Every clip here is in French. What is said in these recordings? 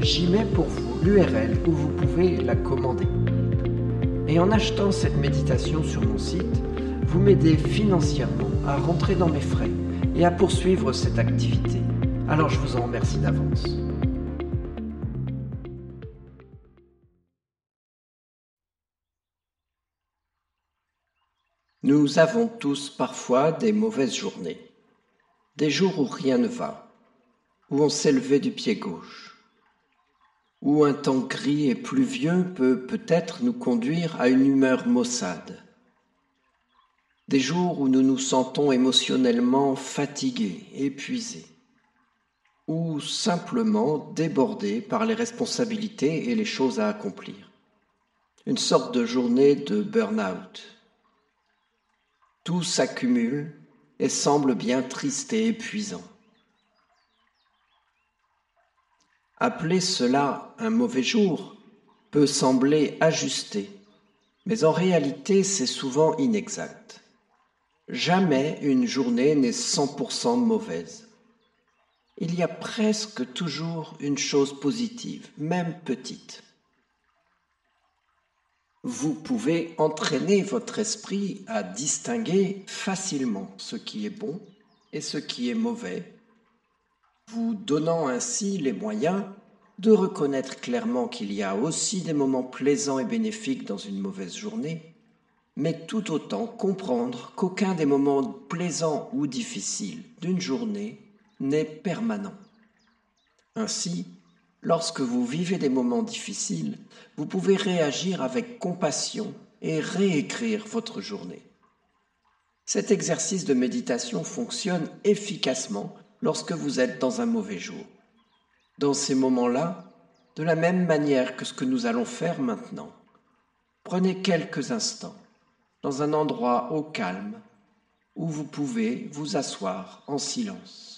j'y mets pour vous l'URL où vous pouvez la commander. Et en achetant cette méditation sur mon site, vous m'aidez financièrement à rentrer dans mes frais et à poursuivre cette activité. Alors je vous en remercie d'avance. Nous avons tous parfois des mauvaises journées, des jours où rien ne va, où on s'est levé du pied gauche, où un temps gris et pluvieux peut peut-être nous conduire à une humeur maussade, des jours où nous nous sentons émotionnellement fatigués, épuisés, ou simplement débordés par les responsabilités et les choses à accomplir. Une sorte de journée de burn-out tout s'accumule et semble bien triste et épuisant. Appeler cela un mauvais jour peut sembler ajusté, mais en réalité c'est souvent inexact. Jamais une journée n'est 100% mauvaise. Il y a presque toujours une chose positive, même petite vous pouvez entraîner votre esprit à distinguer facilement ce qui est bon et ce qui est mauvais, vous donnant ainsi les moyens de reconnaître clairement qu'il y a aussi des moments plaisants et bénéfiques dans une mauvaise journée, mais tout autant comprendre qu'aucun des moments plaisants ou difficiles d'une journée n'est permanent. Ainsi, Lorsque vous vivez des moments difficiles, vous pouvez réagir avec compassion et réécrire votre journée. Cet exercice de méditation fonctionne efficacement lorsque vous êtes dans un mauvais jour. Dans ces moments-là, de la même manière que ce que nous allons faire maintenant, prenez quelques instants dans un endroit au calme où vous pouvez vous asseoir en silence.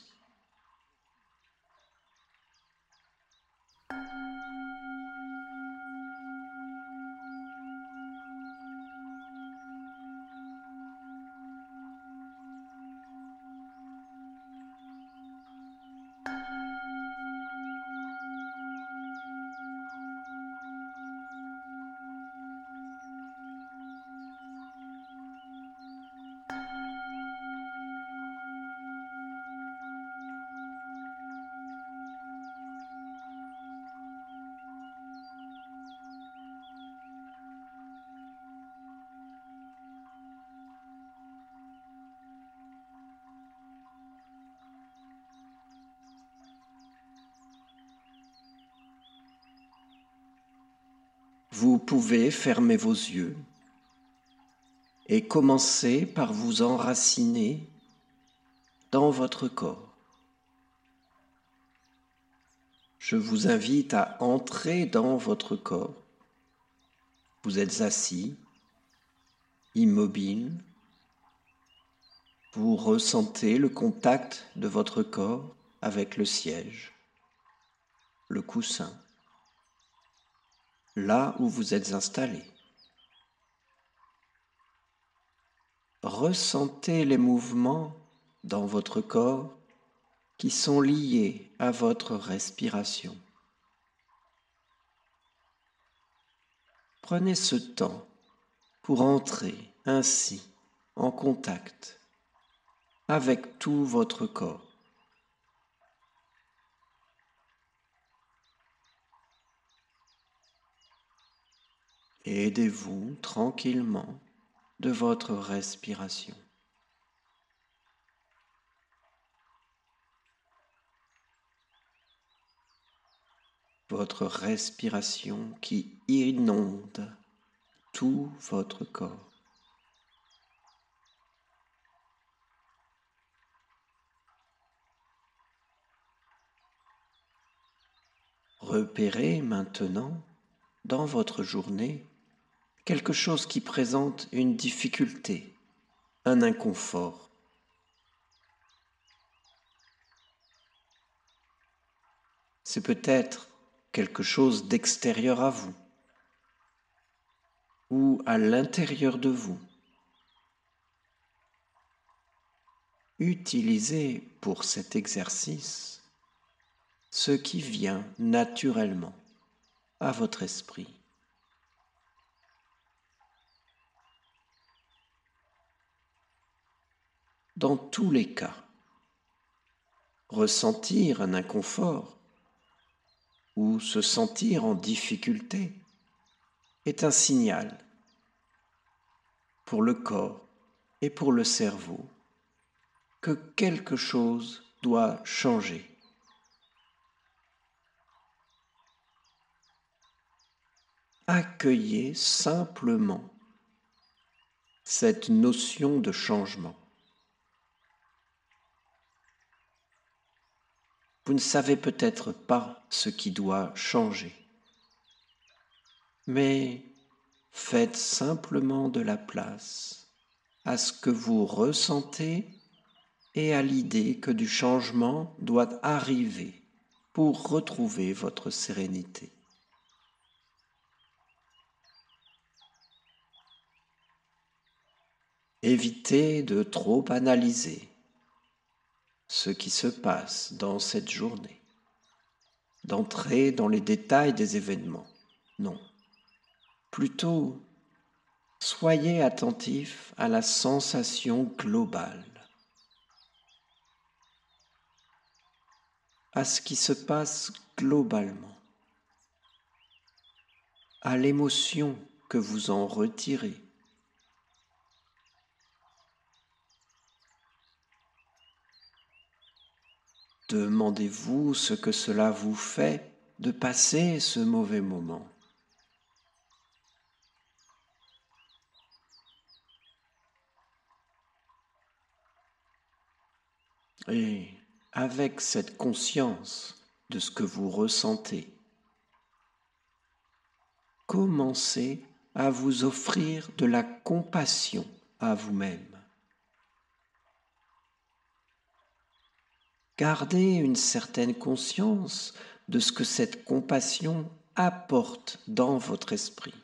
Vous pouvez fermer vos yeux et commencer par vous enraciner dans votre corps. Je vous invite à entrer dans votre corps. Vous êtes assis, immobile. Vous ressentez le contact de votre corps avec le siège, le coussin là où vous êtes installé. Ressentez les mouvements dans votre corps qui sont liés à votre respiration. Prenez ce temps pour entrer ainsi en contact avec tout votre corps. Aidez-vous tranquillement de votre respiration. Votre respiration qui inonde tout votre corps. Repérez maintenant dans votre journée quelque chose qui présente une difficulté, un inconfort. C'est peut-être quelque chose d'extérieur à vous ou à l'intérieur de vous. Utilisez pour cet exercice ce qui vient naturellement à votre esprit. Dans tous les cas. Ressentir un inconfort ou se sentir en difficulté est un signal pour le corps et pour le cerveau que quelque chose doit changer. Accueillez simplement cette notion de changement. Vous ne savez peut-être pas ce qui doit changer. Mais faites simplement de la place à ce que vous ressentez et à l'idée que du changement doit arriver pour retrouver votre sérénité. Évitez de trop analyser ce qui se passe dans cette journée, d'entrer dans les détails des événements. Non. Plutôt, soyez attentif à la sensation globale, à ce qui se passe globalement, à l'émotion que vous en retirez Demandez-vous ce que cela vous fait de passer ce mauvais moment. Et avec cette conscience de ce que vous ressentez, commencez à vous offrir de la compassion à vous-même. Gardez une certaine conscience de ce que cette compassion apporte dans votre esprit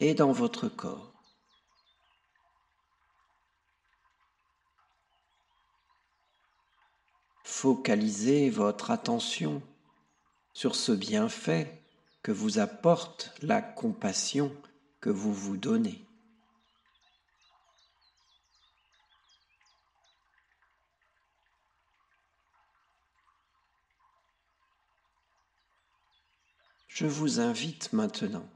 et dans votre corps. Focalisez votre attention sur ce bienfait que vous apporte la compassion que vous vous donnez. Je vous invite maintenant,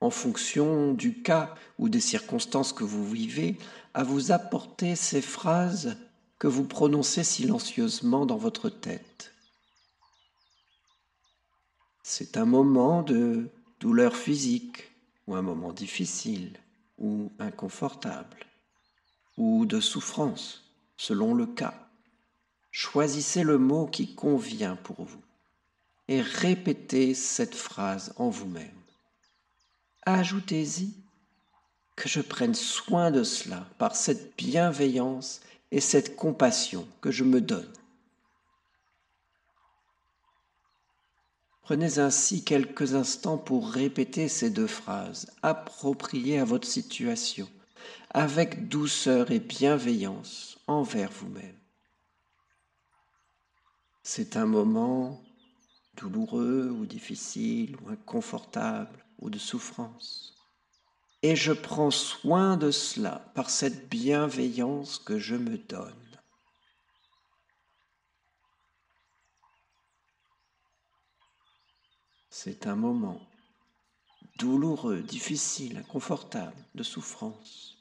en fonction du cas ou des circonstances que vous vivez, à vous apporter ces phrases que vous prononcez silencieusement dans votre tête. C'est un moment de douleur physique ou un moment difficile ou inconfortable ou de souffrance, selon le cas. Choisissez le mot qui convient pour vous et répétez cette phrase en vous-même. Ajoutez-y que je prenne soin de cela par cette bienveillance et cette compassion que je me donne. Prenez ainsi quelques instants pour répéter ces deux phrases, appropriées à votre situation, avec douceur et bienveillance envers vous-même. C'est un moment douloureux ou difficile ou inconfortable ou de souffrance. Et je prends soin de cela par cette bienveillance que je me donne. C'est un moment douloureux, difficile, inconfortable, de souffrance.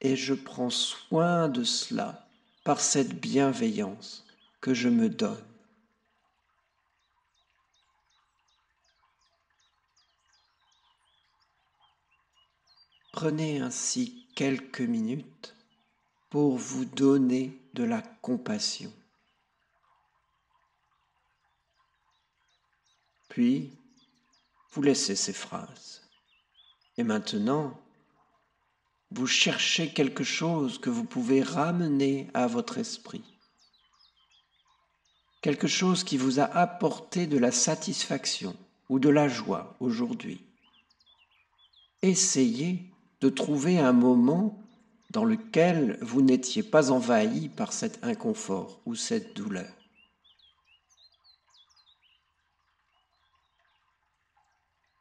Et je prends soin de cela par cette bienveillance que je me donne. Prenez ainsi quelques minutes pour vous donner de la compassion. Puis, vous laissez ces phrases. Et maintenant, vous cherchez quelque chose que vous pouvez ramener à votre esprit. Quelque chose qui vous a apporté de la satisfaction ou de la joie aujourd'hui. Essayez de trouver un moment dans lequel vous n'étiez pas envahi par cet inconfort ou cette douleur.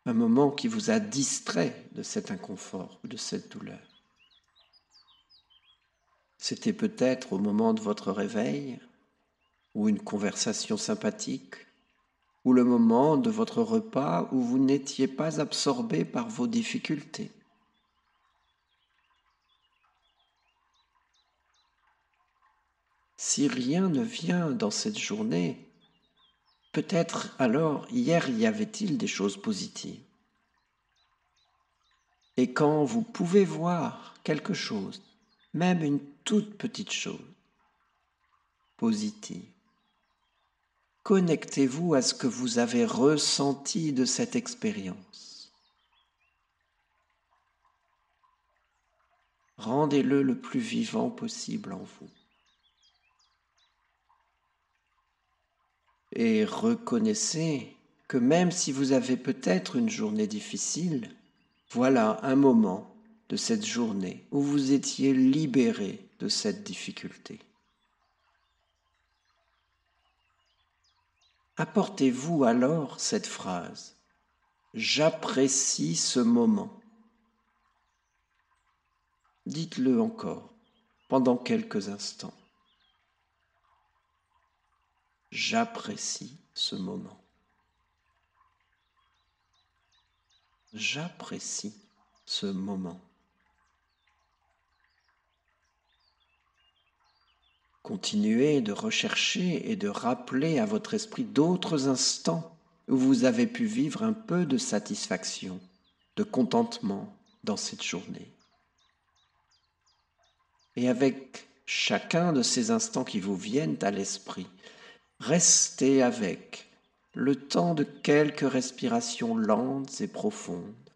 un moment qui vous a distrait de cet inconfort ou de cette douleur. C'était peut-être au moment de votre réveil, ou une conversation sympathique, ou le moment de votre repas où vous n'étiez pas absorbé par vos difficultés. Si rien ne vient dans cette journée, Peut-être alors hier y avait-il des choses positives. Et quand vous pouvez voir quelque chose, même une toute petite chose, positive, connectez-vous à ce que vous avez ressenti de cette expérience. Rendez-le le plus vivant possible en vous. Et reconnaissez que même si vous avez peut-être une journée difficile, voilà un moment de cette journée où vous étiez libéré de cette difficulté. Apportez-vous alors cette phrase J'apprécie ce moment. Dites-le encore pendant quelques instants. J'apprécie ce moment. J'apprécie ce moment. Continuez de rechercher et de rappeler à votre esprit d'autres instants où vous avez pu vivre un peu de satisfaction, de contentement dans cette journée. Et avec chacun de ces instants qui vous viennent à l'esprit, Restez avec le temps de quelques respirations lentes et profondes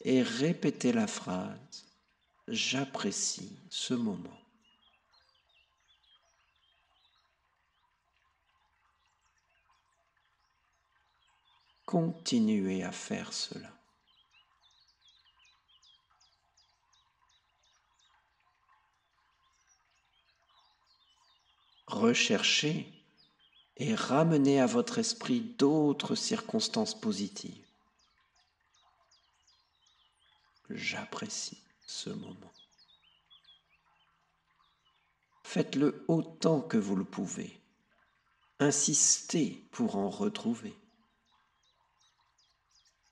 et répétez la phrase J'apprécie ce moment. Continuez à faire cela. Recherchez et ramenez à votre esprit d'autres circonstances positives. J'apprécie ce moment. Faites-le autant que vous le pouvez. Insistez pour en retrouver.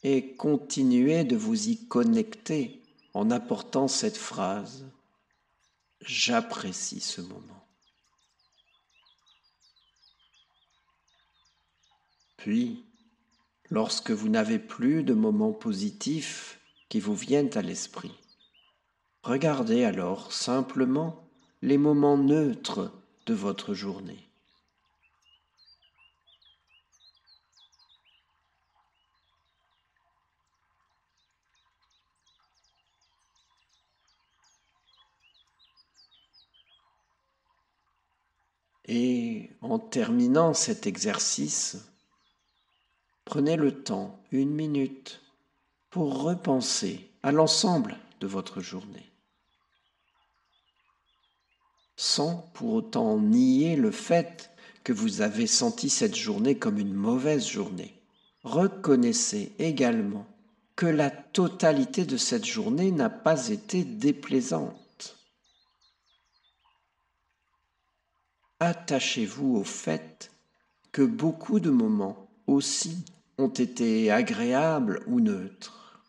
Et continuez de vous y connecter en apportant cette phrase J'apprécie ce moment. Puis, lorsque vous n'avez plus de moments positifs qui vous viennent à l'esprit, regardez alors simplement les moments neutres de votre journée. Et en terminant cet exercice, prenez le temps, une minute, pour repenser à l'ensemble de votre journée, sans pour autant nier le fait que vous avez senti cette journée comme une mauvaise journée. Reconnaissez également que la totalité de cette journée n'a pas été déplaisante. Attachez-vous au fait que beaucoup de moments aussi ont été agréables ou neutres.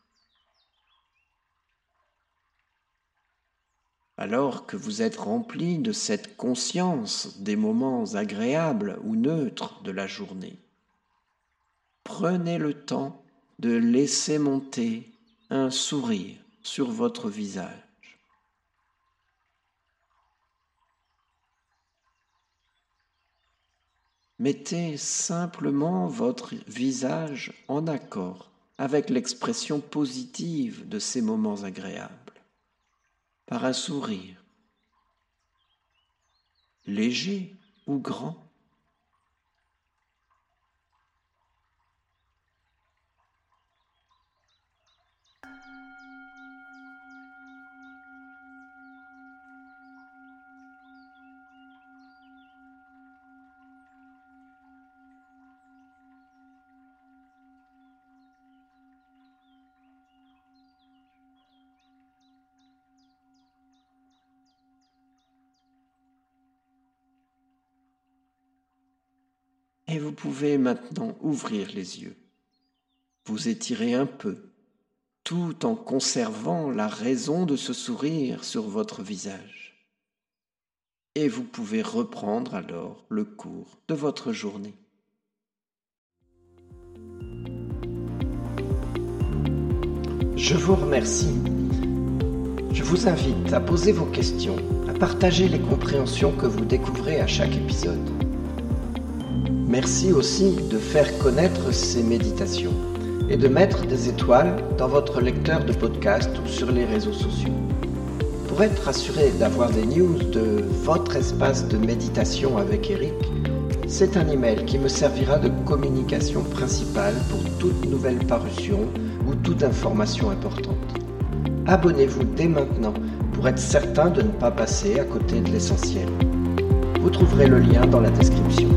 Alors que vous êtes rempli de cette conscience des moments agréables ou neutres de la journée, prenez le temps de laisser monter un sourire sur votre visage. Mettez simplement votre visage en accord avec l'expression positive de ces moments agréables, par un sourire, léger ou grand. Et vous pouvez maintenant ouvrir les yeux, vous étirer un peu, tout en conservant la raison de ce sourire sur votre visage. Et vous pouvez reprendre alors le cours de votre journée. Je vous remercie. Je vous invite à poser vos questions, à partager les compréhensions que vous découvrez à chaque épisode. Merci aussi de faire connaître ces méditations et de mettre des étoiles dans votre lecteur de podcast ou sur les réseaux sociaux. Pour être assuré d'avoir des news de votre espace de méditation avec Eric, c'est un email qui me servira de communication principale pour toute nouvelle parution ou toute information importante. Abonnez-vous dès maintenant pour être certain de ne pas passer à côté de l'essentiel. Vous trouverez le lien dans la description.